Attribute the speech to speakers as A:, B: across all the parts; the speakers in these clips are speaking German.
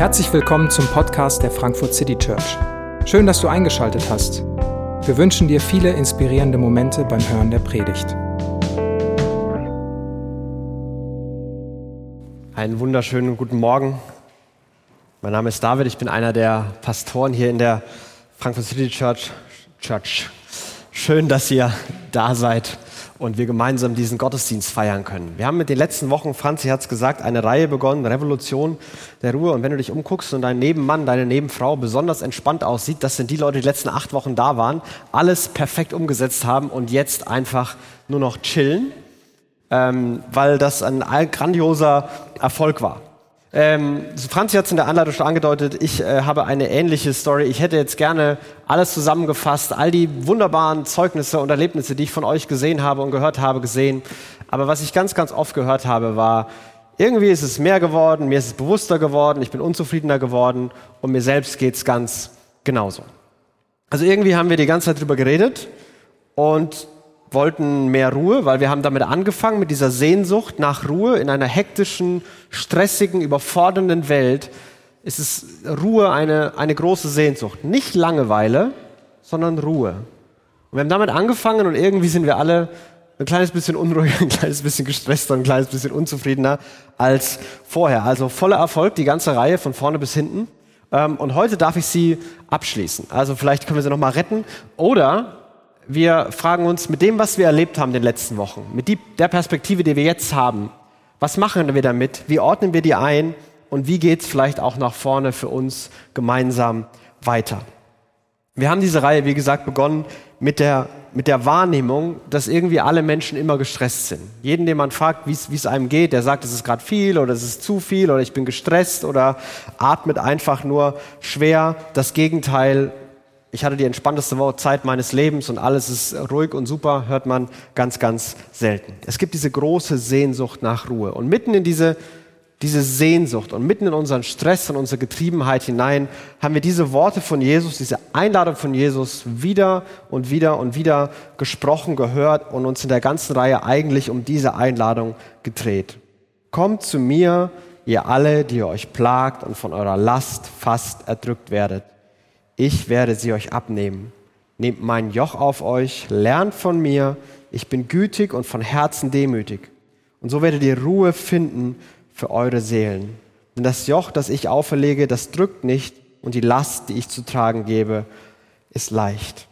A: Herzlich willkommen zum Podcast der Frankfurt City Church. Schön, dass du eingeschaltet hast. Wir wünschen dir viele inspirierende Momente beim Hören der Predigt.
B: Einen wunderschönen guten Morgen. Mein Name ist David, ich bin einer der Pastoren hier in der Frankfurt City Church. Church. Schön, dass ihr da seid und wir gemeinsam diesen Gottesdienst feiern können. Wir haben mit den letzten Wochen, Franzi hat es gesagt, eine Reihe begonnen, Revolution der Ruhe. Und wenn du dich umguckst und dein Nebenmann, deine Nebenfrau besonders entspannt aussieht, das sind die Leute, die, die letzten acht Wochen da waren, alles perfekt umgesetzt haben und jetzt einfach nur noch chillen, ähm, weil das ein grandioser Erfolg war. Ähm, Franzi hat es in der Anleitung schon angedeutet, ich äh, habe eine ähnliche Story. Ich hätte jetzt gerne alles zusammengefasst, all die wunderbaren Zeugnisse und Erlebnisse, die ich von euch gesehen habe und gehört habe, gesehen. Aber was ich ganz, ganz oft gehört habe, war, irgendwie ist es mehr geworden, mir ist es bewusster geworden, ich bin unzufriedener geworden und mir selbst geht es ganz genauso. Also irgendwie haben wir die ganze Zeit drüber geredet und wollten mehr Ruhe, weil wir haben damit angefangen, mit dieser Sehnsucht nach Ruhe in einer hektischen, stressigen, überfordernden Welt. Ist es Ruhe eine, eine große Sehnsucht. Nicht Langeweile, sondern Ruhe. Und wir haben damit angefangen und irgendwie sind wir alle ein kleines bisschen unruhiger, ein kleines bisschen gestresster, ein kleines bisschen unzufriedener als vorher. Also voller Erfolg, die ganze Reihe von vorne bis hinten. Ähm, und heute darf ich sie abschließen. Also vielleicht können wir sie nochmal retten. Oder wir fragen uns mit dem, was wir erlebt haben in den letzten Wochen, mit die, der Perspektive, die wir jetzt haben, was machen wir damit? Wie ordnen wir die ein? Und wie geht es vielleicht auch nach vorne für uns gemeinsam weiter? Wir haben diese Reihe, wie gesagt, begonnen mit der, mit der Wahrnehmung, dass irgendwie alle Menschen immer gestresst sind. Jeden, den man fragt, wie es einem geht, der sagt, es ist gerade viel oder es ist zu viel oder ich bin gestresst oder atmet einfach nur schwer. Das Gegenteil ich hatte die entspannteste Zeit meines Lebens und alles ist ruhig und super, hört man ganz, ganz selten. Es gibt diese große Sehnsucht nach Ruhe. Und mitten in diese, diese Sehnsucht und mitten in unseren Stress und unsere Getriebenheit hinein haben wir diese Worte von Jesus, diese Einladung von Jesus wieder und wieder und wieder gesprochen, gehört und uns in der ganzen Reihe eigentlich um diese Einladung gedreht. Kommt zu mir, ihr alle, die ihr euch plagt und von eurer Last fast erdrückt werdet ich werde sie euch abnehmen. Nehmt mein Joch auf euch, lernt von mir, ich bin gütig und von Herzen demütig. Und so werdet ihr Ruhe finden für eure Seelen. Denn das Joch, das ich auferlege, das drückt nicht und die Last, die ich zu tragen gebe, ist leicht.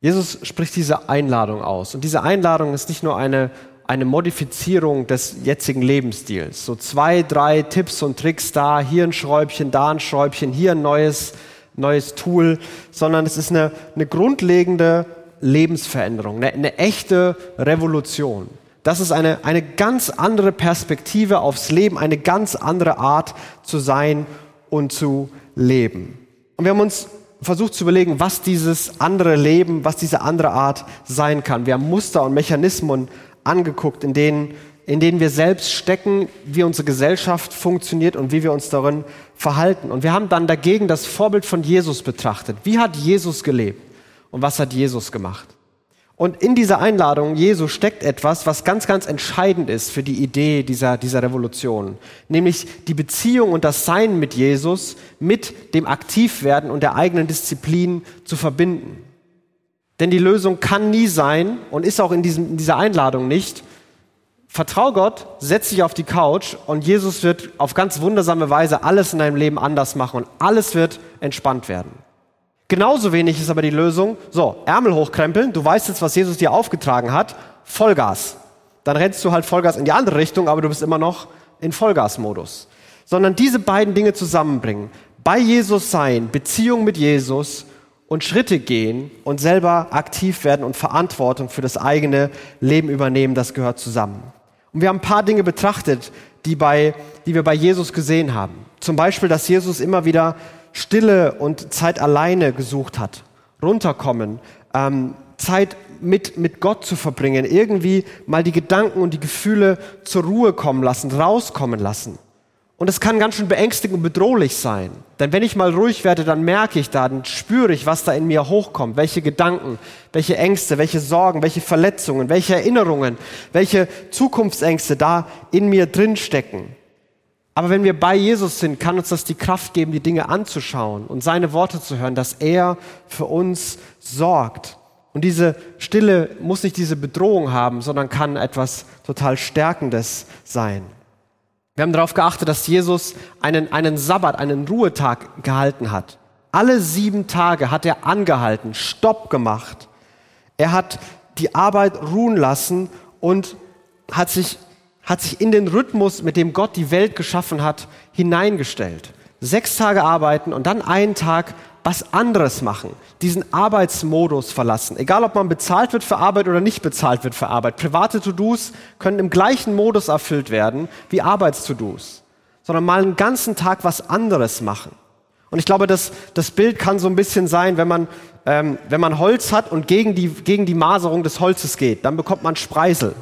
B: Jesus spricht diese Einladung aus. Und diese Einladung ist nicht nur eine eine Modifizierung des jetzigen Lebensstils. So zwei, drei Tipps und Tricks da, hier ein Schräubchen, da ein Schräubchen, hier ein neues, neues Tool, sondern es ist eine, eine grundlegende Lebensveränderung, eine, eine echte Revolution. Das ist eine, eine ganz andere Perspektive aufs Leben, eine ganz andere Art zu sein und zu leben. Und wir haben uns versucht zu überlegen, was dieses andere Leben, was diese andere Art sein kann. Wir haben Muster und Mechanismen angeguckt, in denen, in denen wir selbst stecken, wie unsere Gesellschaft funktioniert und wie wir uns darin verhalten. Und wir haben dann dagegen das Vorbild von Jesus betrachtet. Wie hat Jesus gelebt und was hat Jesus gemacht? Und in dieser Einladung Jesu steckt etwas, was ganz, ganz entscheidend ist für die Idee dieser, dieser Revolution. Nämlich die Beziehung und das Sein mit Jesus mit dem Aktivwerden und der eigenen Disziplin zu verbinden. Denn die Lösung kann nie sein und ist auch in, diesem, in dieser Einladung nicht. Vertrau Gott, setz dich auf die Couch und Jesus wird auf ganz wundersame Weise alles in deinem Leben anders machen und alles wird entspannt werden. Genauso wenig ist aber die Lösung, so, Ärmel hochkrempeln, du weißt jetzt, was Jesus dir aufgetragen hat, Vollgas. Dann rennst du halt Vollgas in die andere Richtung, aber du bist immer noch in Vollgasmodus. Sondern diese beiden Dinge zusammenbringen. Bei Jesus sein, Beziehung mit Jesus und Schritte gehen und selber aktiv werden und Verantwortung für das eigene Leben übernehmen, das gehört zusammen. Und wir haben ein paar Dinge betrachtet, die, bei, die wir bei Jesus gesehen haben. Zum Beispiel, dass Jesus immer wieder Stille und Zeit alleine gesucht hat, runterkommen, ähm, Zeit mit, mit Gott zu verbringen, irgendwie mal die Gedanken und die Gefühle zur Ruhe kommen lassen, rauskommen lassen. Und es kann ganz schön beängstigend und bedrohlich sein. Denn wenn ich mal ruhig werde, dann merke ich da, dann spüre ich, was da in mir hochkommt. Welche Gedanken, welche Ängste, welche Sorgen, welche Verletzungen, welche Erinnerungen, welche Zukunftsängste da in mir drin stecken. Aber wenn wir bei Jesus sind, kann uns das die Kraft geben, die Dinge anzuschauen und seine Worte zu hören, dass er für uns sorgt. Und diese Stille muss nicht diese Bedrohung haben, sondern kann etwas total Stärkendes sein. Wir haben darauf geachtet, dass Jesus einen, einen Sabbat, einen Ruhetag gehalten hat. Alle sieben Tage hat er angehalten, Stopp gemacht. Er hat die Arbeit ruhen lassen und hat sich hat sich in den Rhythmus, mit dem Gott die Welt geschaffen hat, hineingestellt. Sechs Tage arbeiten und dann einen Tag was anderes machen, diesen Arbeitsmodus verlassen. Egal, ob man bezahlt wird für Arbeit oder nicht bezahlt wird für Arbeit. Private To-Dos können im gleichen Modus erfüllt werden wie Arbeits-To-Dos, sondern mal einen ganzen Tag was anderes machen. Und ich glaube, das, das Bild kann so ein bisschen sein, wenn man, ähm, wenn man Holz hat und gegen die, gegen die Maserung des Holzes geht, dann bekommt man Spreisel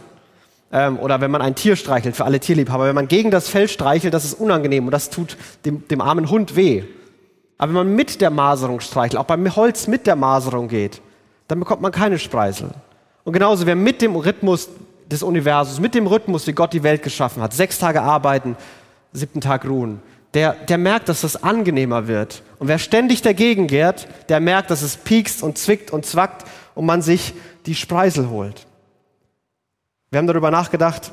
B: ähm, oder wenn man ein Tier streichelt, für alle Tierliebhaber, wenn man gegen das Fell streichelt, das ist unangenehm und das tut dem, dem armen Hund weh. Aber wenn man mit der Maserung streichelt, auch beim Holz mit der Maserung geht, dann bekommt man keine Spreisel. Und genauso, wer mit dem Rhythmus des Universums, mit dem Rhythmus, wie Gott die Welt geschaffen hat, sechs Tage arbeiten, siebten Tag ruhen, der, der merkt, dass das angenehmer wird. Und wer ständig dagegen geht, der merkt, dass es piekst und zwickt und zwackt und man sich die Spreisel holt. Wir haben darüber nachgedacht,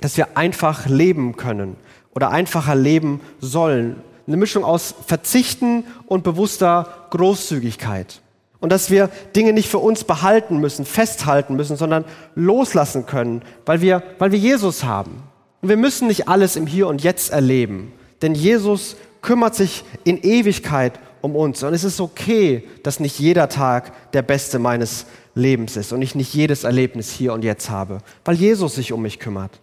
B: dass wir einfach leben können oder einfacher leben sollen. Eine Mischung aus Verzichten und bewusster Großzügigkeit. Und dass wir Dinge nicht für uns behalten müssen, festhalten müssen, sondern loslassen können, weil wir, weil wir Jesus haben. Und wir müssen nicht alles im Hier und Jetzt erleben, denn Jesus kümmert sich in Ewigkeit um uns. Und es ist okay, dass nicht jeder Tag der beste meines Lebens ist und ich nicht jedes Erlebnis hier und jetzt habe, weil Jesus sich um mich kümmert.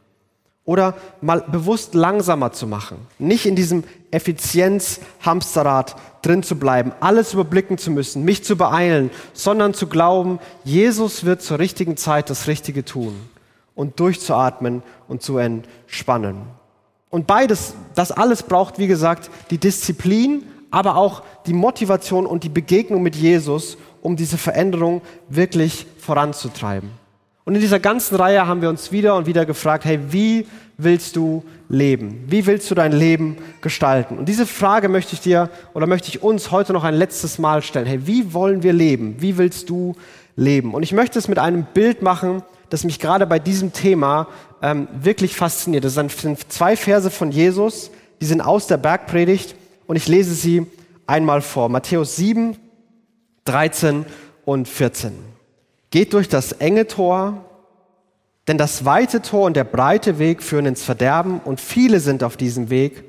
B: Oder mal bewusst langsamer zu machen, nicht in diesem Effizienz-Hamsterrad drin zu bleiben, alles überblicken zu müssen, mich zu beeilen, sondern zu glauben, Jesus wird zur richtigen Zeit das Richtige tun und durchzuatmen und zu entspannen. Und beides, das alles braucht, wie gesagt, die Disziplin, aber auch die Motivation und die Begegnung mit Jesus um diese Veränderung wirklich voranzutreiben. Und in dieser ganzen Reihe haben wir uns wieder und wieder gefragt, hey, wie willst du leben? Wie willst du dein Leben gestalten? Und diese Frage möchte ich dir oder möchte ich uns heute noch ein letztes Mal stellen. Hey, wie wollen wir leben? Wie willst du leben? Und ich möchte es mit einem Bild machen, das mich gerade bei diesem Thema ähm, wirklich fasziniert. Das sind zwei Verse von Jesus, die sind aus der Bergpredigt und ich lese sie einmal vor. Matthäus 7, 13 und 14. Geht durch das enge Tor, denn das weite Tor und der breite Weg führen ins Verderben und viele sind auf diesem Weg.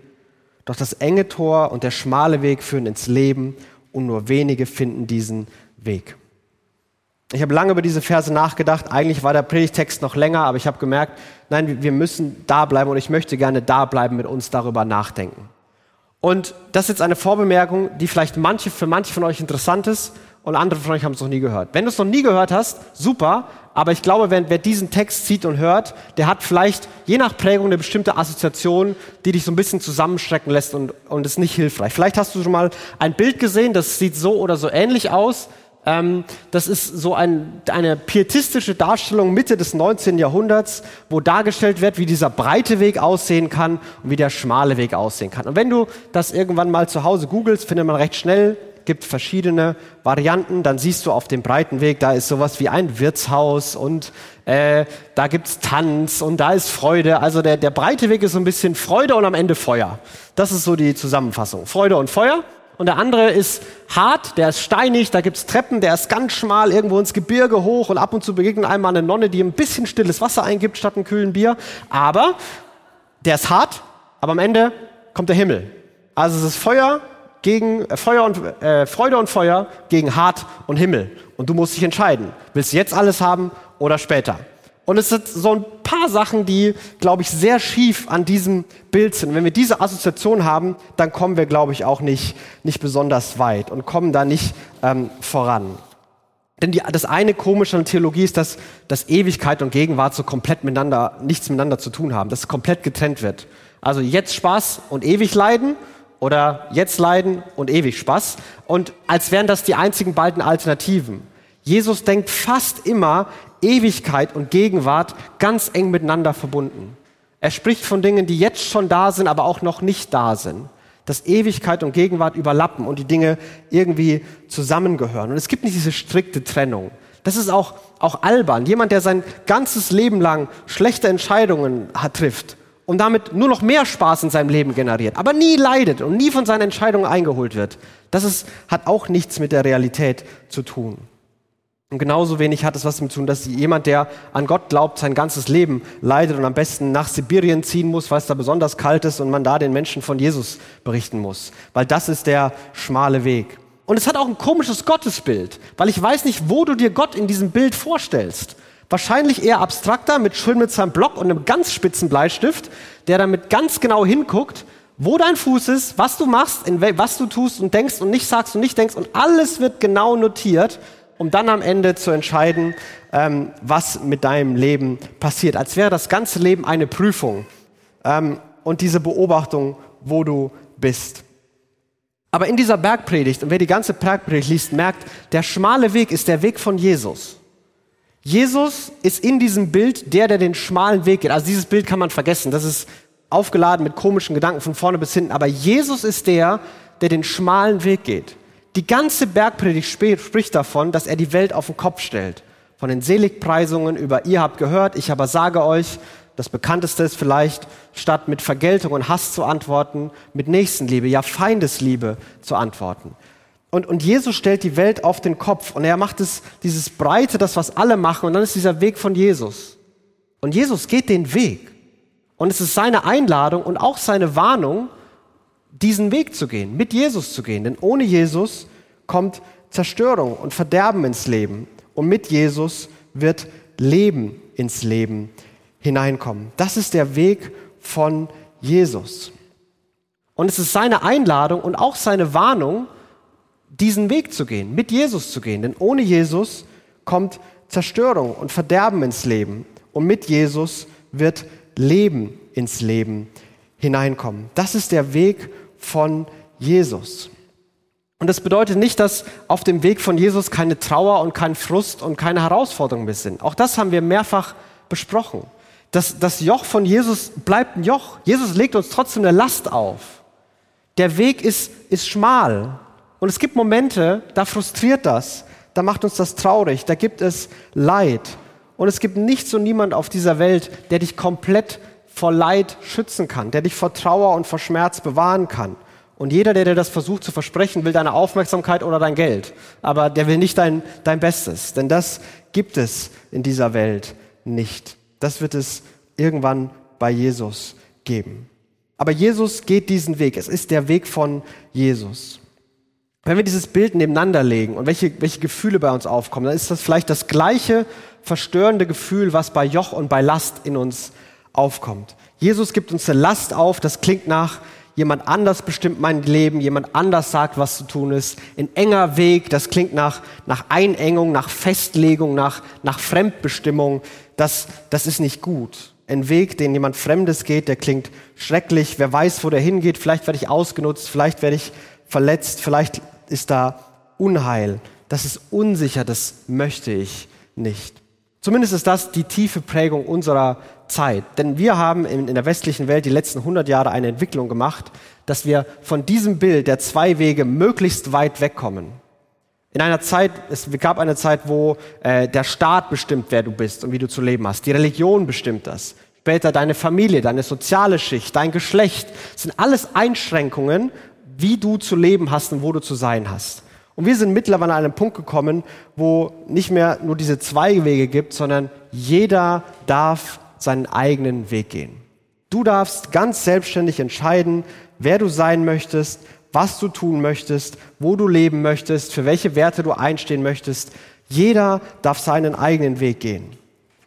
B: Doch das enge Tor und der schmale Weg führen ins Leben und nur wenige finden diesen Weg. Ich habe lange über diese Verse nachgedacht. Eigentlich war der Predigtext noch länger, aber ich habe gemerkt, nein, wir müssen da bleiben und ich möchte gerne da bleiben mit uns darüber nachdenken. Und das ist jetzt eine Vorbemerkung, die vielleicht manche, für manche von euch interessant ist und andere von euch haben es noch nie gehört. Wenn du es noch nie gehört hast, super, aber ich glaube, wer, wer, diesen Text sieht und hört, der hat vielleicht je nach Prägung eine bestimmte Assoziation, die dich so ein bisschen zusammenschrecken lässt und, und ist nicht hilfreich. Vielleicht hast du schon mal ein Bild gesehen, das sieht so oder so ähnlich aus. Ähm, das ist so ein, eine pietistische Darstellung Mitte des 19. Jahrhunderts, wo dargestellt wird, wie dieser breite Weg aussehen kann und wie der schmale Weg aussehen kann. Und wenn du das irgendwann mal zu Hause googelst, findet man recht schnell, gibt verschiedene Varianten. Dann siehst du auf dem breiten Weg, da ist sowas wie ein Wirtshaus und äh, da gibt's Tanz und da ist Freude. Also der, der breite Weg ist so ein bisschen Freude und am Ende Feuer. Das ist so die Zusammenfassung. Freude und Feuer und der andere ist hart, der ist steinig, da gibt's Treppen, der ist ganz schmal, irgendwo ins Gebirge hoch und ab und zu begegnet einmal eine Nonne, die ein bisschen stilles Wasser eingibt statt einem kühlen Bier. Aber der ist hart, aber am Ende kommt der Himmel. Also es ist Feuer gegen äh, Feuer und äh, Freude und Feuer gegen hart und Himmel. Und du musst dich entscheiden. Willst du jetzt alles haben oder später? Und es sind so ein paar Sachen, die, glaube ich, sehr schief an diesem Bild sind. Wenn wir diese Assoziation haben, dann kommen wir, glaube ich, auch nicht, nicht besonders weit und kommen da nicht ähm, voran. Denn die, das eine Komische an Theologie ist, dass, dass Ewigkeit und Gegenwart so komplett miteinander, nichts miteinander zu tun haben, dass es komplett getrennt wird. Also jetzt Spaß und ewig Leiden oder jetzt Leiden und ewig Spaß. Und als wären das die einzigen beiden Alternativen. Jesus denkt fast immer Ewigkeit und Gegenwart ganz eng miteinander verbunden. Er spricht von Dingen, die jetzt schon da sind, aber auch noch nicht da sind. Dass Ewigkeit und Gegenwart überlappen und die Dinge irgendwie zusammengehören. Und es gibt nicht diese strikte Trennung. Das ist auch, auch albern. Jemand, der sein ganzes Leben lang schlechte Entscheidungen hat, trifft und damit nur noch mehr Spaß in seinem Leben generiert, aber nie leidet und nie von seinen Entscheidungen eingeholt wird, das ist, hat auch nichts mit der Realität zu tun. Und genauso wenig hat es was damit zu tun, dass jemand, der an Gott glaubt, sein ganzes Leben leidet und am besten nach Sibirien ziehen muss, weil es da besonders kalt ist und man da den Menschen von Jesus berichten muss. Weil das ist der schmale Weg. Und es hat auch ein komisches Gottesbild, weil ich weiß nicht, wo du dir Gott in diesem Bild vorstellst. Wahrscheinlich eher abstrakter, mit schön mit seinem Block und einem ganz spitzen Bleistift, der damit ganz genau hinguckt, wo dein Fuß ist, was du machst, was du tust und denkst und nicht sagst und nicht denkst und alles wird genau notiert um dann am Ende zu entscheiden, ähm, was mit deinem Leben passiert. Als wäre das ganze Leben eine Prüfung ähm, und diese Beobachtung, wo du bist. Aber in dieser Bergpredigt, und wer die ganze Bergpredigt liest, merkt, der schmale Weg ist der Weg von Jesus. Jesus ist in diesem Bild der, der den schmalen Weg geht. Also dieses Bild kann man vergessen. Das ist aufgeladen mit komischen Gedanken von vorne bis hinten. Aber Jesus ist der, der den schmalen Weg geht. Die ganze Bergpredigt spricht davon, dass er die Welt auf den Kopf stellt. Von den Seligpreisungen über ihr habt gehört, ich aber sage euch, das bekannteste ist vielleicht, statt mit Vergeltung und Hass zu antworten, mit Nächstenliebe, ja Feindesliebe zu antworten. Und, und Jesus stellt die Welt auf den Kopf und er macht es, dieses Breite, das was alle machen und dann ist dieser Weg von Jesus. Und Jesus geht den Weg. Und es ist seine Einladung und auch seine Warnung, diesen Weg zu gehen, mit Jesus zu gehen. Denn ohne Jesus kommt Zerstörung und Verderben ins Leben. Und mit Jesus wird Leben ins Leben hineinkommen. Das ist der Weg von Jesus. Und es ist seine Einladung und auch seine Warnung, diesen Weg zu gehen, mit Jesus zu gehen. Denn ohne Jesus kommt Zerstörung und Verderben ins Leben. Und mit Jesus wird Leben ins Leben hineinkommen. Das ist der Weg von Jesus. Und das bedeutet nicht, dass auf dem Weg von Jesus keine Trauer und kein Frust und keine Herausforderungen mehr sind. Auch das haben wir mehrfach besprochen. Das, das Joch von Jesus bleibt ein Joch. Jesus legt uns trotzdem eine Last auf. Der Weg ist, ist schmal. Und es gibt Momente, da frustriert das, da macht uns das traurig, da gibt es Leid. Und es gibt nichts und niemand auf dieser Welt, der dich komplett vor Leid schützen kann, der dich vor Trauer und vor Schmerz bewahren kann. Und jeder, der dir das versucht zu versprechen, will deine Aufmerksamkeit oder dein Geld. Aber der will nicht dein, dein Bestes. Denn das gibt es in dieser Welt nicht. Das wird es irgendwann bei Jesus geben. Aber Jesus geht diesen Weg. Es ist der Weg von Jesus. Wenn wir dieses Bild nebeneinander legen und welche, welche Gefühle bei uns aufkommen, dann ist das vielleicht das gleiche verstörende Gefühl, was bei Joch und bei Last in uns aufkommt. Jesus gibt uns eine Last auf, das klingt nach, jemand anders bestimmt mein Leben, jemand anders sagt, was zu tun ist. Ein enger Weg, das klingt nach, nach Einengung, nach Festlegung, nach, nach Fremdbestimmung. Das, das ist nicht gut. Ein Weg, den jemand Fremdes geht, der klingt schrecklich. Wer weiß, wo der hingeht. Vielleicht werde ich ausgenutzt, vielleicht werde ich verletzt, vielleicht ist da Unheil. Das ist unsicher, das möchte ich nicht. Zumindest ist das die tiefe Prägung unserer Zeit. Denn wir haben in, der westlichen Welt die letzten 100 Jahre eine Entwicklung gemacht, dass wir von diesem Bild der zwei Wege möglichst weit wegkommen. In einer Zeit, es gab eine Zeit, wo äh, der Staat bestimmt, wer du bist und wie du zu leben hast. Die Religion bestimmt das. Später deine Familie, deine soziale Schicht, dein Geschlecht. Das sind alles Einschränkungen, wie du zu leben hast und wo du zu sein hast. Und wir sind mittlerweile an einen Punkt gekommen, wo nicht mehr nur diese zwei Wege gibt, sondern jeder darf seinen eigenen Weg gehen. Du darfst ganz selbstständig entscheiden, wer du sein möchtest, was du tun möchtest, wo du leben möchtest, für welche Werte du einstehen möchtest. Jeder darf seinen eigenen Weg gehen.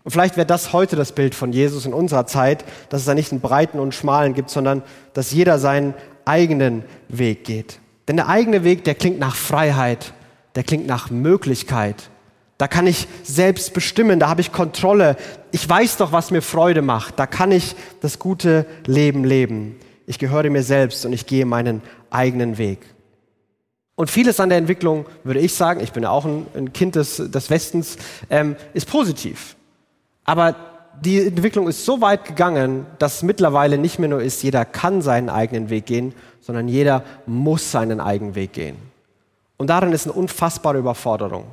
B: Und vielleicht wäre das heute das Bild von Jesus in unserer Zeit, dass es da nicht einen breiten und schmalen gibt, sondern dass jeder seinen eigenen Weg geht. Denn der eigene Weg, der klingt nach Freiheit, der klingt nach Möglichkeit, da kann ich selbst bestimmen, da habe ich Kontrolle. Ich weiß doch, was mir Freude macht. Da kann ich das gute Leben leben. Ich gehöre mir selbst und ich gehe meinen eigenen Weg. Und vieles an der Entwicklung, würde ich sagen, ich bin ja auch ein, Kind des, des Westens, ähm, ist positiv. Aber die Entwicklung ist so weit gegangen, dass mittlerweile nicht mehr nur ist, jeder kann seinen eigenen Weg gehen, sondern jeder muss seinen eigenen Weg gehen. Und darin ist eine unfassbare Überforderung.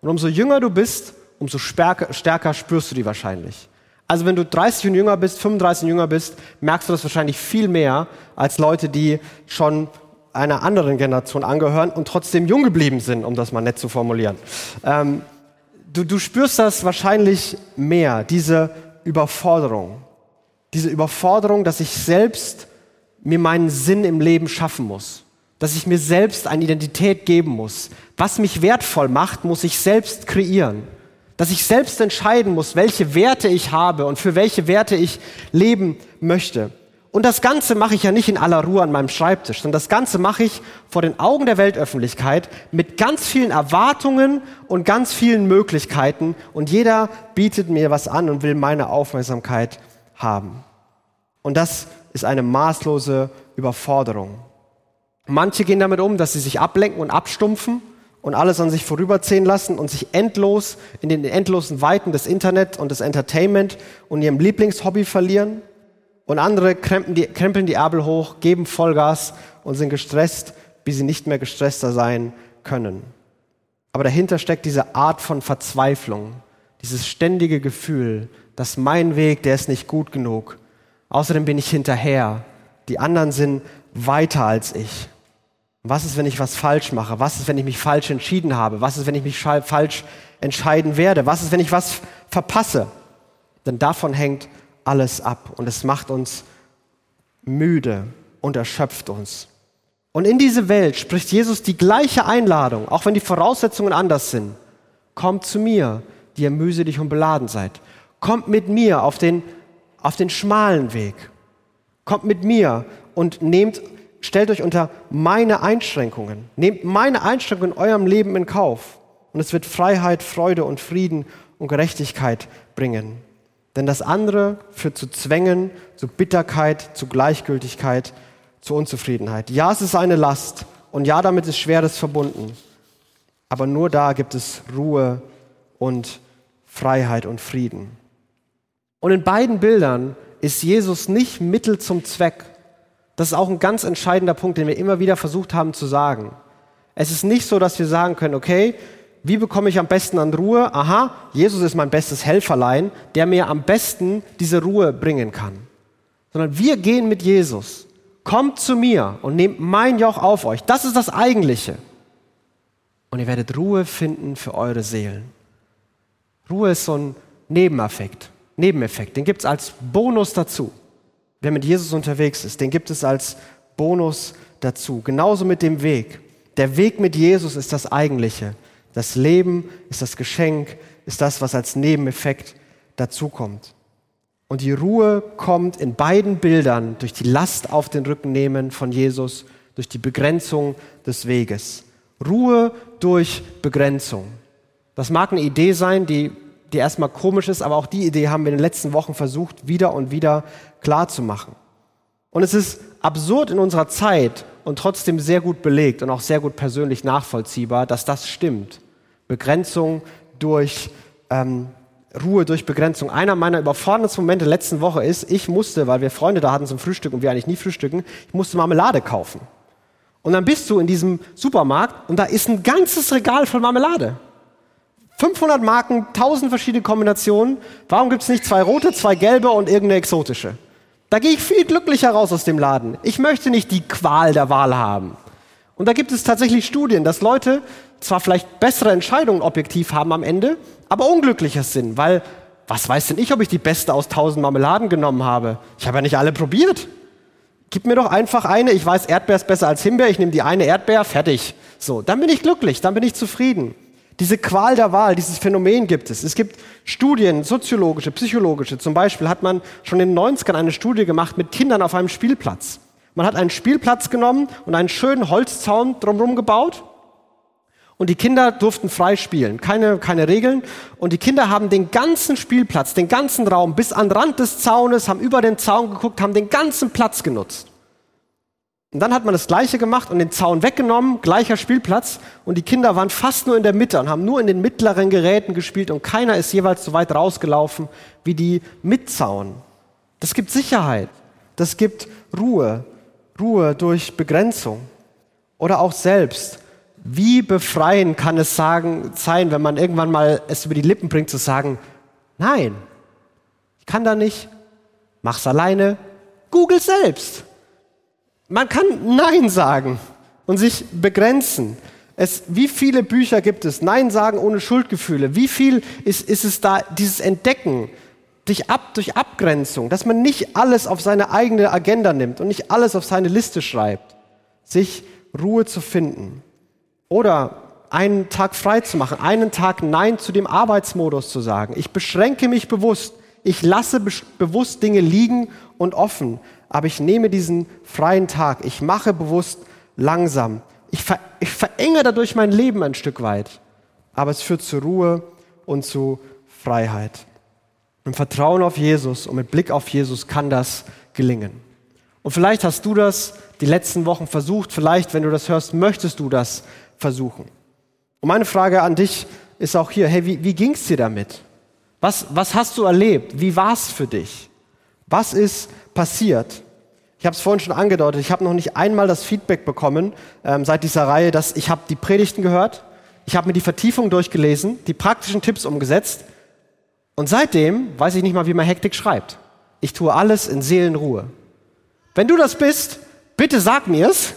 B: Und umso jünger du bist, umso stärker, stärker spürst du die wahrscheinlich. Also wenn du 30 und jünger bist, 35 und jünger bist, merkst du das wahrscheinlich viel mehr als Leute, die schon einer anderen Generation angehören und trotzdem jung geblieben sind, um das mal nett zu formulieren. Ähm, du, du spürst das wahrscheinlich mehr, diese Überforderung. Diese Überforderung, dass ich selbst mir meinen Sinn im Leben schaffen muss. Dass ich mir selbst eine Identität geben muss. Was mich wertvoll macht, muss ich selbst kreieren. Dass ich selbst entscheiden muss, welche Werte ich habe und für welche Werte ich leben möchte. Und das Ganze mache ich ja nicht in aller Ruhe an meinem Schreibtisch, sondern das Ganze mache ich vor den Augen der Weltöffentlichkeit mit ganz vielen Erwartungen und ganz vielen Möglichkeiten. Und jeder bietet mir was an und will meine Aufmerksamkeit haben. Und das ist eine maßlose Überforderung. Manche gehen damit um, dass sie sich ablenken und abstumpfen und alles an sich vorüberziehen lassen und sich endlos in den endlosen Weiten des Internet und des Entertainment und ihrem Lieblingshobby verlieren. Und andere krempeln die, krempeln die Ärmel hoch, geben Vollgas und sind gestresst, bis sie nicht mehr gestresster sein können. Aber dahinter steckt diese Art von Verzweiflung, dieses ständige Gefühl, dass mein Weg, der ist nicht gut genug. Außerdem bin ich hinterher. Die anderen sind weiter als ich. Was ist, wenn ich was falsch mache? Was ist, wenn ich mich falsch entschieden habe? Was ist, wenn ich mich falsch entscheiden werde? Was ist, wenn ich was verpasse? Denn davon hängt alles ab und es macht uns müde und erschöpft uns. Und in diese Welt spricht Jesus die gleiche Einladung, auch wenn die Voraussetzungen anders sind. Kommt zu mir, die ihr mühselig und beladen seid. Kommt mit mir auf den, auf den schmalen Weg. Kommt mit mir und nehmt, stellt euch unter meine Einschränkungen. Nehmt meine Einschränkungen in eurem Leben in Kauf. Und es wird Freiheit, Freude und Frieden und Gerechtigkeit bringen. Denn das andere führt zu Zwängen, zu Bitterkeit, zu Gleichgültigkeit, zu Unzufriedenheit. Ja, es ist eine Last und ja, damit ist Schweres verbunden. Aber nur da gibt es Ruhe und Freiheit und Frieden. Und in beiden Bildern ist Jesus nicht Mittel zum Zweck. Das ist auch ein ganz entscheidender Punkt, den wir immer wieder versucht haben zu sagen. Es ist nicht so, dass wir sagen können, okay, wie bekomme ich am besten an Ruhe? Aha, Jesus ist mein bestes Helferlein, der mir am besten diese Ruhe bringen kann. Sondern wir gehen mit Jesus. Kommt zu mir und nehmt mein Joch auf euch. Das ist das Eigentliche. Und ihr werdet Ruhe finden für eure Seelen. Ruhe ist so ein Nebeneffekt. Nebeneffekt. Den gibt es als Bonus dazu. Wer mit Jesus unterwegs ist, den gibt es als Bonus dazu. Genauso mit dem Weg. Der Weg mit Jesus ist das Eigentliche. Das Leben ist das Geschenk, ist das, was als Nebeneffekt dazukommt. Und die Ruhe kommt in beiden Bildern durch die Last auf den Rücken nehmen von Jesus, durch die Begrenzung des Weges. Ruhe durch Begrenzung. Das mag eine Idee sein, die, die erstmal komisch ist, aber auch die Idee haben wir in den letzten Wochen versucht, wieder und wieder klar zu machen. Und es ist absurd in unserer Zeit und trotzdem sehr gut belegt und auch sehr gut persönlich nachvollziehbar, dass das stimmt. Begrenzung durch ähm, Ruhe durch Begrenzung. Einer meiner überforderndsten Momente letzten Woche ist, ich musste, weil wir Freunde da hatten zum Frühstück und wir eigentlich nie frühstücken, ich musste Marmelade kaufen. Und dann bist du in diesem Supermarkt und da ist ein ganzes Regal voll Marmelade. 500 Marken, 1000 verschiedene Kombinationen. Warum gibt es nicht zwei rote, zwei gelbe und irgendeine exotische? Da gehe ich viel glücklicher raus aus dem Laden. Ich möchte nicht die Qual der Wahl haben. Und da gibt es tatsächlich Studien, dass Leute zwar vielleicht bessere Entscheidungen objektiv haben am Ende, aber unglücklicher sind, weil was weiß denn ich, ob ich die beste aus tausend Marmeladen genommen habe? Ich habe ja nicht alle probiert. Gib mir doch einfach eine, ich weiß, Erdbeer ist besser als Himbeer, ich nehme die eine Erdbeer, fertig. So, dann bin ich glücklich, dann bin ich zufrieden. Diese Qual der Wahl, dieses Phänomen gibt es. Es gibt Studien, soziologische, psychologische. Zum Beispiel hat man schon in den 90ern eine Studie gemacht mit Kindern auf einem Spielplatz. Man hat einen Spielplatz genommen und einen schönen Holzzaun drumherum gebaut und die Kinder durften frei spielen, keine, keine Regeln. Und die Kinder haben den ganzen Spielplatz, den ganzen Raum bis an den Rand des Zaunes, haben über den Zaun geguckt, haben den ganzen Platz genutzt. Und dann hat man das Gleiche gemacht und den Zaun weggenommen, gleicher Spielplatz. Und die Kinder waren fast nur in der Mitte und haben nur in den mittleren Geräten gespielt und keiner ist jeweils so weit rausgelaufen wie die mit Zaun. Das gibt Sicherheit. Das gibt Ruhe. Ruhe durch Begrenzung. Oder auch selbst. Wie befreien kann es sagen, sein, wenn man irgendwann mal es über die Lippen bringt, zu sagen, nein, ich kann da nicht, mach's alleine, google selbst. Man kann Nein sagen und sich begrenzen. Es, wie viele Bücher gibt es? Nein sagen ohne Schuldgefühle. Wie viel ist, ist es da, dieses Entdecken durch, Ab, durch Abgrenzung, dass man nicht alles auf seine eigene Agenda nimmt und nicht alles auf seine Liste schreibt, sich Ruhe zu finden. Oder einen Tag frei zu machen, einen Tag Nein zu dem Arbeitsmodus zu sagen. Ich beschränke mich bewusst. Ich lasse be bewusst Dinge liegen und offen aber ich nehme diesen freien Tag, ich mache bewusst langsam. Ich, ver ich verenge dadurch mein Leben ein Stück weit, aber es führt zur Ruhe und zu Freiheit. Im Vertrauen auf Jesus und mit Blick auf Jesus kann das gelingen. Und vielleicht hast du das die letzten Wochen versucht, vielleicht, wenn du das hörst, möchtest du das versuchen. Und meine Frage an dich ist auch hier, hey, wie, wie ging es dir damit? Was, was hast du erlebt? Wie war es für dich? Was ist passiert? Ich habe es vorhin schon angedeutet, ich habe noch nicht einmal das Feedback bekommen ähm, seit dieser Reihe, dass ich habe die Predigten gehört, ich habe mir die Vertiefung durchgelesen, die praktischen Tipps umgesetzt und seitdem weiß ich nicht mal, wie man Hektik schreibt. Ich tue alles in Seelenruhe. Wenn du das bist, bitte sag mir's,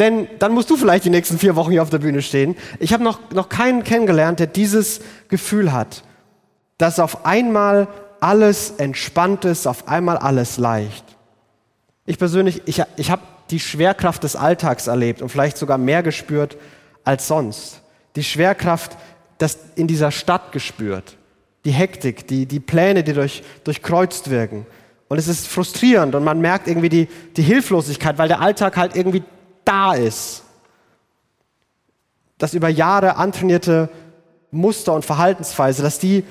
B: denn dann musst du vielleicht die nächsten vier Wochen hier auf der Bühne stehen. Ich habe noch, noch keinen kennengelernt, der dieses Gefühl hat, dass auf einmal alles entspannt ist, auf einmal alles leicht. Ich persönlich, ich, ich habe die Schwerkraft des Alltags erlebt und vielleicht sogar mehr gespürt als sonst. Die Schwerkraft das in dieser Stadt gespürt. Die Hektik, die, die Pläne, die durch, durchkreuzt wirken. Und es ist frustrierend und man merkt irgendwie die, die Hilflosigkeit, weil der Alltag halt irgendwie da ist. Das über Jahre antrainierte Muster und Verhaltensweise, dass die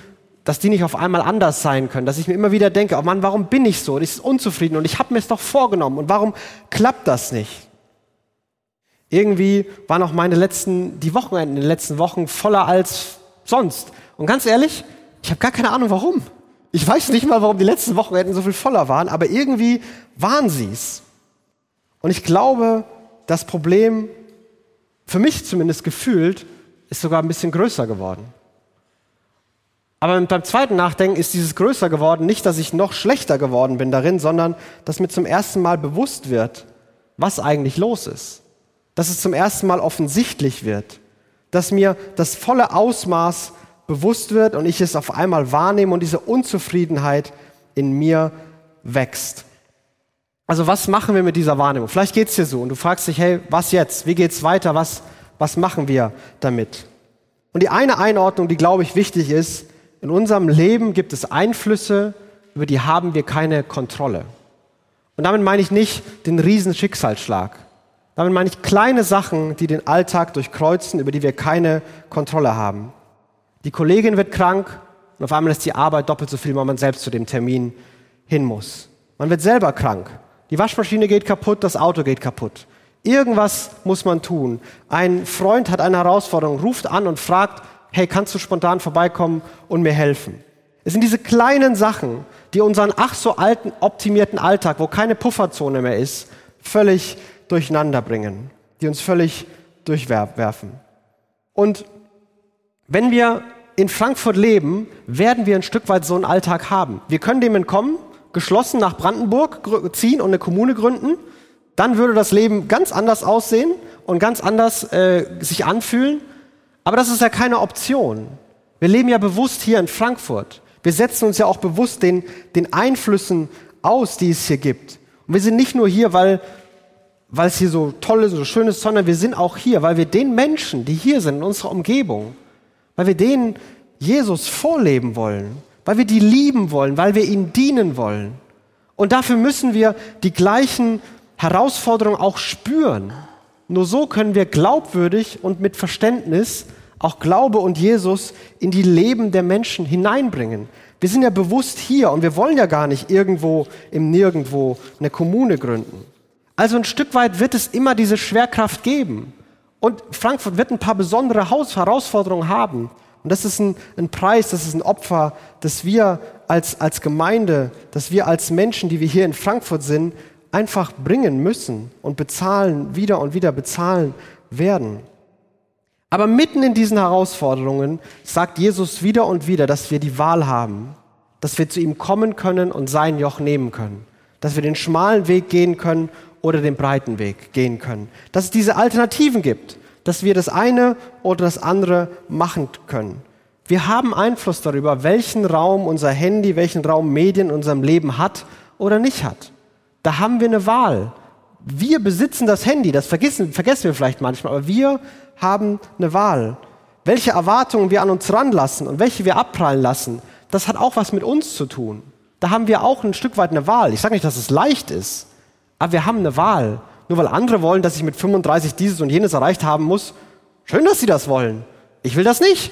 B: dass die nicht auf einmal anders sein können, dass ich mir immer wieder denke, oh Mann, warum bin ich so? Und ich bin unzufrieden und ich habe mir es doch vorgenommen und warum klappt das nicht? Irgendwie waren auch meine letzten, die Wochenenden in den letzten Wochen voller als sonst. Und ganz ehrlich, ich habe gar keine Ahnung warum. Ich weiß nicht mal, warum die letzten Wochenenden so viel voller waren, aber irgendwie waren sie es. Und ich glaube, das Problem, für mich zumindest gefühlt, ist sogar ein bisschen größer geworden. Aber beim zweiten Nachdenken ist dieses größer geworden, nicht, dass ich noch schlechter geworden bin darin, sondern dass mir zum ersten Mal bewusst wird, was eigentlich los ist. Dass es zum ersten Mal offensichtlich wird. Dass mir das volle Ausmaß bewusst wird und ich es auf einmal wahrnehme und diese Unzufriedenheit in mir wächst. Also was machen wir mit dieser Wahrnehmung? Vielleicht geht's dir so und du fragst dich, hey, was jetzt? Wie geht's weiter? Was, was machen wir damit? Und die eine Einordnung, die glaube ich wichtig ist, in unserem Leben gibt es Einflüsse, über die haben wir keine Kontrolle. Und damit meine ich nicht den riesen Schicksalsschlag. Damit meine ich kleine Sachen, die den Alltag durchkreuzen, über die wir keine Kontrolle haben. Die Kollegin wird krank und auf einmal ist die Arbeit doppelt so viel, weil man selbst zu dem Termin hin muss. Man wird selber krank. Die Waschmaschine geht kaputt, das Auto geht kaputt. Irgendwas muss man tun. Ein Freund hat eine Herausforderung, ruft an und fragt, hey, kannst du spontan vorbeikommen und mir helfen? Es sind diese kleinen Sachen, die unseren ach so alten, optimierten Alltag, wo keine Pufferzone mehr ist, völlig durcheinander bringen, die uns völlig durchwerfen. Und wenn wir in Frankfurt leben, werden wir ein Stück weit so einen Alltag haben. Wir können dem entkommen, geschlossen nach Brandenburg ziehen und eine Kommune gründen. Dann würde das Leben ganz anders aussehen und ganz anders äh, sich anfühlen. Aber das ist ja keine Option. Wir leben ja bewusst hier in Frankfurt. Wir setzen uns ja auch bewusst den, den Einflüssen aus, die es hier gibt. Und wir sind nicht nur hier, weil, weil es hier so toll ist, so schön ist, sondern wir sind auch hier, weil wir den Menschen, die hier sind, in unserer Umgebung, weil wir denen Jesus vorleben wollen, weil wir die lieben wollen, weil wir ihnen dienen wollen. Und dafür müssen wir die gleichen Herausforderungen auch spüren. Nur so können wir glaubwürdig und mit Verständnis auch Glaube und Jesus in die Leben der Menschen hineinbringen. Wir sind ja bewusst hier und wir wollen ja gar nicht irgendwo im Nirgendwo eine Kommune gründen. Also ein Stück weit wird es immer diese Schwerkraft geben. Und Frankfurt wird ein paar besondere Herausforderungen haben. Und das ist ein, ein, Preis, das ist ein Opfer, das wir als, als Gemeinde, dass wir als Menschen, die wir hier in Frankfurt sind, einfach bringen müssen und bezahlen, wieder und wieder bezahlen werden. Aber mitten in diesen Herausforderungen sagt Jesus wieder und wieder, dass wir die Wahl haben, dass wir zu ihm kommen können und sein Joch nehmen können, dass wir den schmalen Weg gehen können oder den breiten Weg gehen können, dass es diese Alternativen gibt, dass wir das eine oder das andere machen können. Wir haben Einfluss darüber, welchen Raum unser Handy, welchen Raum Medien in unserem Leben hat oder nicht hat. Da haben wir eine Wahl. Wir besitzen das Handy, das vergessen, vergessen wir vielleicht manchmal, aber wir haben eine Wahl. Welche Erwartungen wir an uns ranlassen und welche wir abprallen lassen, das hat auch was mit uns zu tun. Da haben wir auch ein Stück weit eine Wahl. Ich sage nicht, dass es leicht ist, aber wir haben eine Wahl. Nur weil andere wollen, dass ich mit 35 dieses und jenes erreicht haben muss, schön, dass sie das wollen. Ich will das nicht.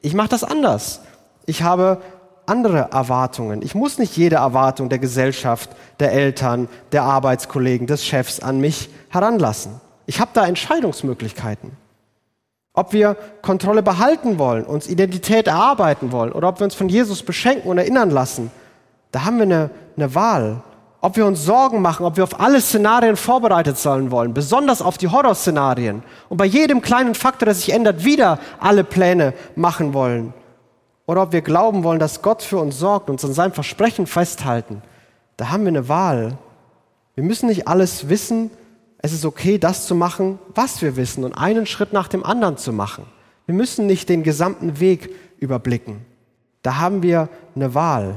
B: Ich mache das anders. Ich habe andere Erwartungen. Ich muss nicht jede Erwartung der Gesellschaft, der Eltern, der Arbeitskollegen, des Chefs an mich heranlassen. Ich habe da Entscheidungsmöglichkeiten. Ob wir Kontrolle behalten wollen, uns Identität erarbeiten wollen oder ob wir uns von Jesus beschenken und erinnern lassen, da haben wir eine, eine Wahl. Ob wir uns Sorgen machen, ob wir auf alle Szenarien vorbereitet sein wollen, besonders auf die Horrorszenarien und bei jedem kleinen Faktor, der sich ändert, wieder alle Pläne machen wollen. Oder ob wir glauben wollen, dass Gott für uns sorgt und uns an seinem Versprechen festhalten. Da haben wir eine Wahl. Wir müssen nicht alles wissen, es ist okay, das zu machen, was wir wissen und einen Schritt nach dem anderen zu machen. Wir müssen nicht den gesamten Weg überblicken. Da haben wir eine Wahl.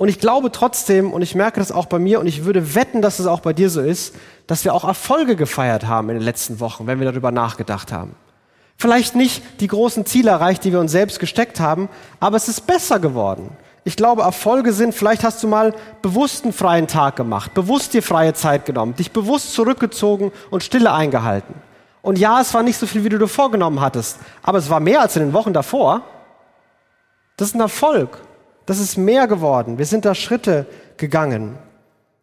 B: Und ich glaube trotzdem, und ich merke das auch bei mir, und ich würde wetten, dass es auch bei dir so ist, dass wir auch Erfolge gefeiert haben in den letzten Wochen, wenn wir darüber nachgedacht haben. Vielleicht nicht die großen Ziele erreicht, die wir uns selbst gesteckt haben, aber es ist besser geworden. Ich glaube, Erfolge sind, vielleicht hast du mal bewusst einen freien Tag gemacht, bewusst dir freie Zeit genommen, dich bewusst zurückgezogen und Stille eingehalten. Und ja, es war nicht so viel, wie du dir vorgenommen hattest, aber es war mehr als in den Wochen davor. Das ist ein Erfolg. Das ist mehr geworden. Wir sind da Schritte gegangen.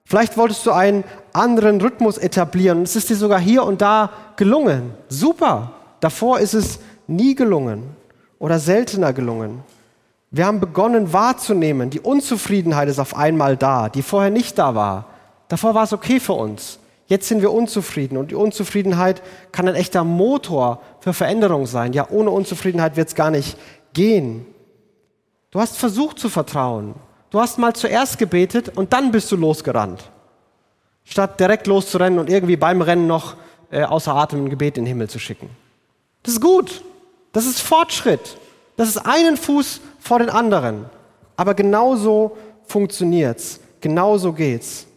B: Vielleicht wolltest du einen anderen Rhythmus etablieren es ist dir sogar hier und da gelungen. Super. Davor ist es nie gelungen oder seltener gelungen. Wir haben begonnen wahrzunehmen, die Unzufriedenheit ist auf einmal da, die vorher nicht da war. Davor war es okay für uns. Jetzt sind wir unzufrieden und die Unzufriedenheit kann ein echter Motor für Veränderung sein. Ja, ohne Unzufriedenheit wird es gar nicht gehen. Du hast versucht zu vertrauen. Du hast mal zuerst gebetet und dann bist du losgerannt. Statt direkt loszurennen und irgendwie beim Rennen noch äh, außer Atem ein Gebet in den Himmel zu schicken. Das ist gut. Das ist Fortschritt. Das ist einen Fuß vor den anderen. Aber genauso funktioniert's. Genauso geht's.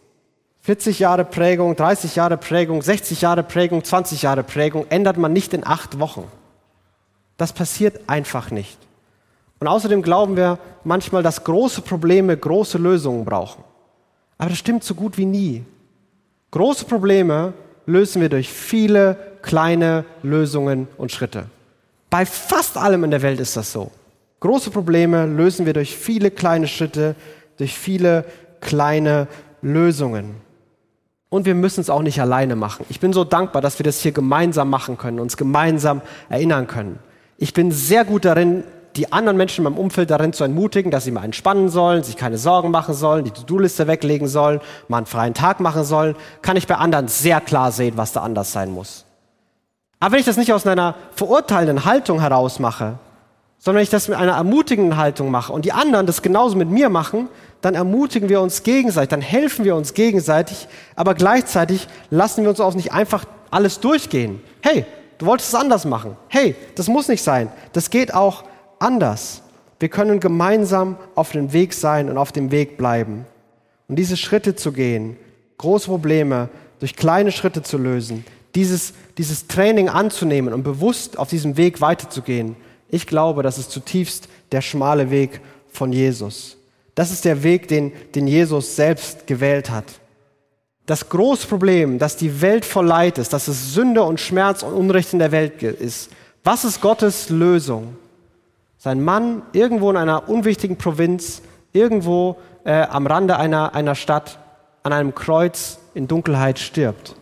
B: 40 Jahre Prägung, 30 Jahre Prägung, 60 Jahre Prägung, 20 Jahre Prägung ändert man nicht in acht Wochen. Das passiert einfach nicht. Und außerdem glauben wir manchmal, dass große Probleme große Lösungen brauchen. Aber das stimmt so gut wie nie. Große Probleme lösen wir durch viele kleine Lösungen und Schritte. Bei fast allem in der Welt ist das so. Große Probleme lösen wir durch viele kleine Schritte, durch viele kleine Lösungen. Und wir müssen es auch nicht alleine machen. Ich bin so dankbar, dass wir das hier gemeinsam machen können, uns gemeinsam erinnern können. Ich bin sehr gut darin, die anderen Menschen in meinem Umfeld darin zu entmutigen, dass sie mal entspannen sollen, sich keine Sorgen machen sollen, die To-Do-Liste weglegen sollen, mal einen freien Tag machen sollen, kann ich bei anderen sehr klar sehen, was da anders sein muss. Aber wenn ich das nicht aus einer verurteilenden Haltung heraus mache, sondern wenn ich das mit einer ermutigenden Haltung mache und die anderen das genauso mit mir machen, dann ermutigen wir uns gegenseitig, dann helfen wir uns gegenseitig, aber gleichzeitig lassen wir uns auch nicht einfach alles durchgehen. Hey, du wolltest es anders machen. Hey, das muss nicht sein. Das geht auch anders. Wir können gemeinsam auf dem Weg sein und auf dem Weg bleiben. Und diese Schritte zu gehen, große Probleme durch kleine Schritte zu lösen, dieses, dieses Training anzunehmen und bewusst auf diesem Weg weiterzugehen, ich glaube, das ist zutiefst der schmale Weg von Jesus. Das ist der Weg, den, den Jesus selbst gewählt hat. Das große Problem, dass die Welt voll Leid ist, dass es Sünde und Schmerz und Unrecht in der Welt ist. Was ist Gottes Lösung? Sein Mann irgendwo in einer unwichtigen Provinz, irgendwo äh, am Rande einer, einer Stadt, an einem Kreuz in Dunkelheit stirbt.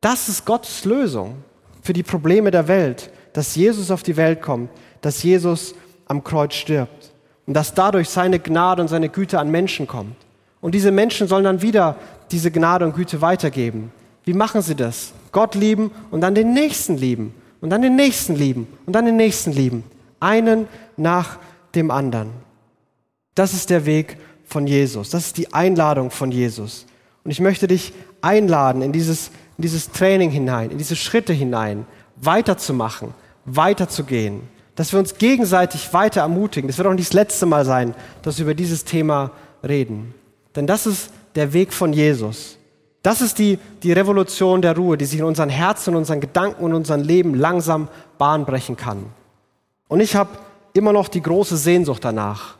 B: Das ist Gottes Lösung für die Probleme der Welt, dass Jesus auf die Welt kommt, dass Jesus am Kreuz stirbt und dass dadurch seine Gnade und seine Güte an Menschen kommt. Und diese Menschen sollen dann wieder diese Gnade und Güte weitergeben. Wie machen sie das? Gott lieben und dann den Nächsten lieben und dann den Nächsten lieben und dann den Nächsten lieben. Einen nach dem anderen. Das ist der Weg von Jesus. Das ist die Einladung von Jesus. Und ich möchte dich einladen, in dieses, in dieses Training hinein, in diese Schritte hinein, weiterzumachen, weiterzugehen, dass wir uns gegenseitig weiter ermutigen. Das wird auch nicht das letzte Mal sein, dass wir über dieses Thema reden. Denn das ist der Weg von Jesus. Das ist die, die Revolution der Ruhe, die sich in unseren Herzen, in unseren Gedanken und unserem Leben langsam Bahn brechen kann. Und ich habe immer noch die große Sehnsucht danach.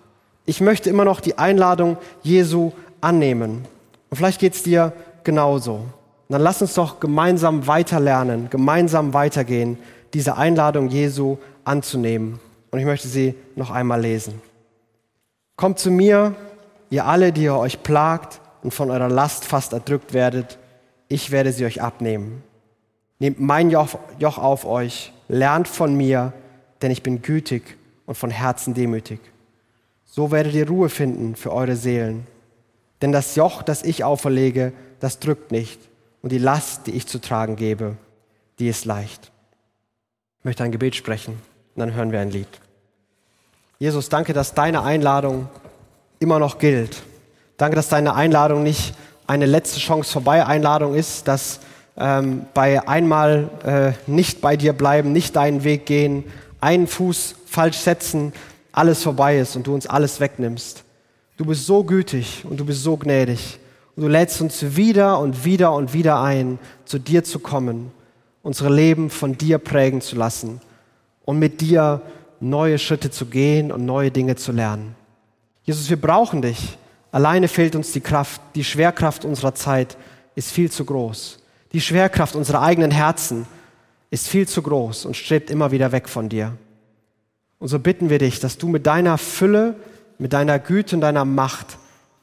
B: Ich möchte immer noch die Einladung Jesu annehmen. Und vielleicht geht es dir genauso. Und dann lass uns doch gemeinsam weiterlernen, gemeinsam weitergehen, diese Einladung Jesu anzunehmen. Und ich möchte sie noch einmal lesen. Kommt zu mir, ihr alle, die ihr euch plagt und von eurer Last fast erdrückt werdet, ich werde sie euch abnehmen. Nehmt mein Joch, Joch auf euch, lernt von mir, denn ich bin gütig und von Herzen demütig. So werdet ihr Ruhe finden für eure Seelen. Denn das Joch, das ich auferlege, das drückt nicht. Und die Last, die ich zu tragen gebe, die ist leicht. Ich möchte ein Gebet sprechen und dann hören wir ein Lied. Jesus, danke, dass deine Einladung immer noch gilt. Danke, dass deine Einladung nicht eine letzte Chance vorbei Einladung ist, dass ähm, bei einmal äh, nicht bei dir bleiben, nicht deinen Weg gehen, einen Fuß falsch setzen, alles vorbei ist und du uns alles wegnimmst. Du bist so gütig und du bist so gnädig. Und du lädst uns wieder und wieder und wieder ein, zu dir zu kommen, unsere Leben von dir prägen zu lassen und mit dir neue Schritte zu gehen und neue Dinge zu lernen. Jesus, wir brauchen dich. Alleine fehlt uns die Kraft. Die Schwerkraft unserer Zeit ist viel zu groß. Die Schwerkraft unserer eigenen Herzen ist viel zu groß und strebt immer wieder weg von dir. Und so bitten wir dich, dass du mit deiner Fülle, mit deiner Güte und deiner Macht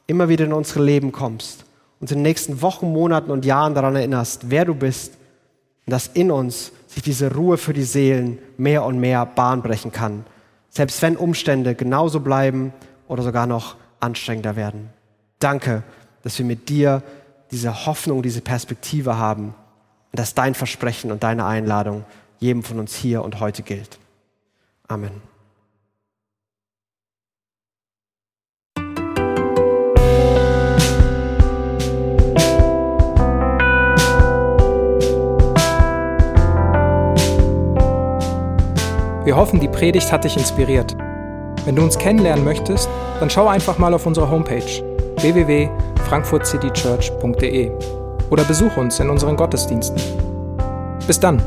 B: immer wieder in unsere Leben kommst, uns in den nächsten Wochen, Monaten und Jahren daran erinnerst, wer du bist und dass in uns sich diese Ruhe für die Seelen mehr und mehr Bahn brechen kann, selbst wenn Umstände genauso bleiben oder sogar noch anstrengender werden. Danke, dass wir mit dir diese Hoffnung, diese Perspektive haben und dass dein Versprechen und deine Einladung jedem von uns hier und heute gilt. Amen.
A: Wir hoffen, die Predigt hat dich inspiriert. Wenn du uns kennenlernen möchtest, dann schau einfach mal auf unsere Homepage www.frankfurtcitychurch.de oder besuch uns in unseren Gottesdiensten. Bis dann!